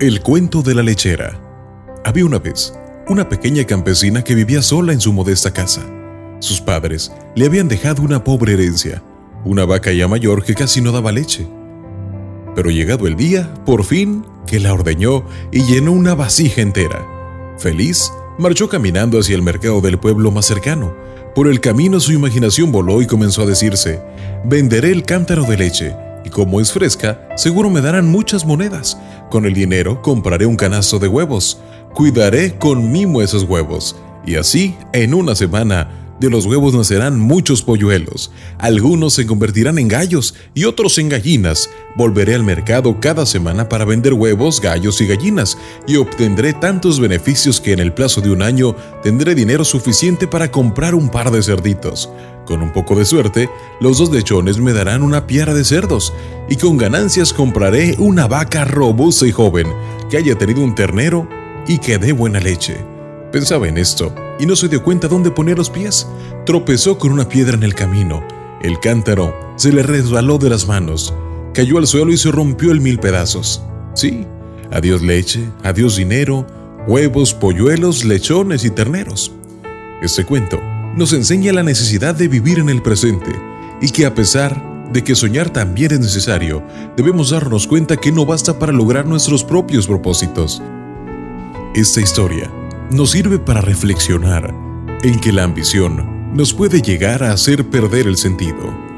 El cuento de la lechera. Había una vez una pequeña campesina que vivía sola en su modesta casa. Sus padres le habían dejado una pobre herencia, una vaca ya mayor que casi no daba leche. Pero llegado el día, por fin, que la ordeñó y llenó una vasija entera. Feliz, marchó caminando hacia el mercado del pueblo más cercano. Por el camino su imaginación voló y comenzó a decirse, venderé el cántaro de leche y como es fresca, seguro me darán muchas monedas. Con el dinero compraré un canasto de huevos. Cuidaré con mimo esos huevos. Y así, en una semana, de los huevos nacerán muchos polluelos. Algunos se convertirán en gallos y otros en gallinas. Volveré al mercado cada semana para vender huevos, gallos y gallinas y obtendré tantos beneficios que en el plazo de un año tendré dinero suficiente para comprar un par de cerditos. Con un poco de suerte, los dos lechones me darán una piara de cerdos y con ganancias compraré una vaca robusta y joven que haya tenido un ternero y que dé buena leche. Pensaba en esto y no se dio cuenta dónde poner los pies. Tropezó con una piedra en el camino. El cántaro se le resbaló de las manos, cayó al suelo y se rompió en mil pedazos. Sí, adiós leche, adiós dinero, huevos, polluelos, lechones y terneros. Este cuento nos enseña la necesidad de vivir en el presente y que a pesar de que soñar también es necesario, debemos darnos cuenta que no basta para lograr nuestros propios propósitos. Esta historia nos sirve para reflexionar en que la ambición nos puede llegar a hacer perder el sentido.